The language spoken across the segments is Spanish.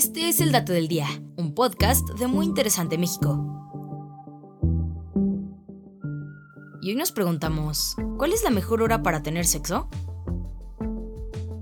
Este es el Dato del Día, un podcast de Muy Interesante México. Y hoy nos preguntamos, ¿cuál es la mejor hora para tener sexo?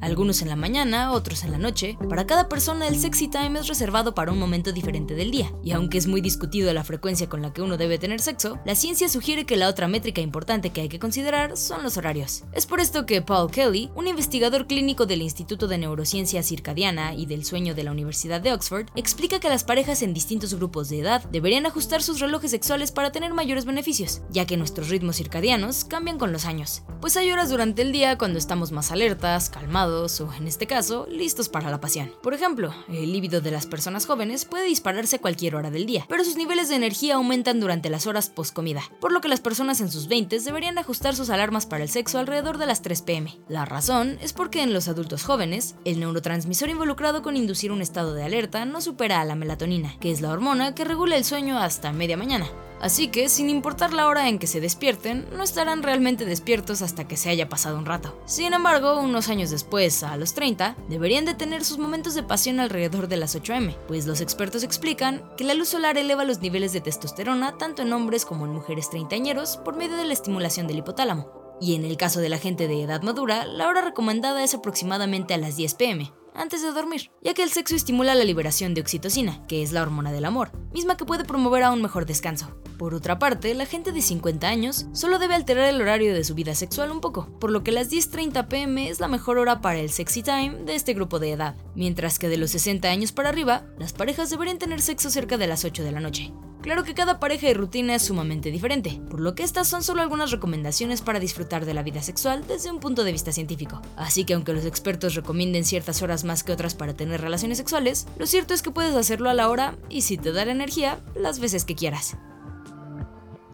Algunos en la mañana, otros en la noche. Para cada persona el sexy time es reservado para un momento diferente del día, y aunque es muy discutido la frecuencia con la que uno debe tener sexo, la ciencia sugiere que la otra métrica importante que hay que considerar son los horarios. Es por esto que Paul Kelly, un investigador clínico del Instituto de Neurociencia Circadiana y del Sueño de la Universidad de Oxford, explica que las parejas en distintos grupos de edad deberían ajustar sus relojes sexuales para tener mayores beneficios, ya que nuestros ritmos circadianos cambian con los años. Pues hay horas durante el día cuando estamos más alertas, calmados, o, en este caso, listos para la pasión. Por ejemplo, el líbido de las personas jóvenes puede dispararse cualquier hora del día, pero sus niveles de energía aumentan durante las horas post-comida, por lo que las personas en sus 20 deberían ajustar sus alarmas para el sexo alrededor de las 3 pm. La razón es porque en los adultos jóvenes, el neurotransmisor involucrado con inducir un estado de alerta no supera a la melatonina, que es la hormona que regula el sueño hasta media mañana. Así que, sin importar la hora en que se despierten, no estarán realmente despiertos hasta que se haya pasado un rato. Sin embargo, unos años después, a los 30, deberían de tener sus momentos de pasión alrededor de las 8M, pues los expertos explican que la luz solar eleva los niveles de testosterona tanto en hombres como en mujeres treintañeros por medio de la estimulación del hipotálamo. Y en el caso de la gente de edad madura, la hora recomendada es aproximadamente a las 10 pm, antes de dormir, ya que el sexo estimula la liberación de oxitocina, que es la hormona del amor, misma que puede promover a un mejor descanso. Por otra parte, la gente de 50 años solo debe alterar el horario de su vida sexual un poco, por lo que las 10.30 pm es la mejor hora para el sexy time de este grupo de edad, mientras que de los 60 años para arriba, las parejas deberían tener sexo cerca de las 8 de la noche. Claro que cada pareja y rutina es sumamente diferente, por lo que estas son solo algunas recomendaciones para disfrutar de la vida sexual desde un punto de vista científico. Así que aunque los expertos recomienden ciertas horas más que otras para tener relaciones sexuales, lo cierto es que puedes hacerlo a la hora y si te da la energía, las veces que quieras.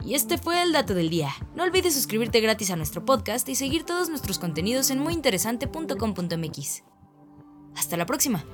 Y este fue el dato del día. No olvides suscribirte gratis a nuestro podcast y seguir todos nuestros contenidos en muyinteresante.com.mx. Hasta la próxima.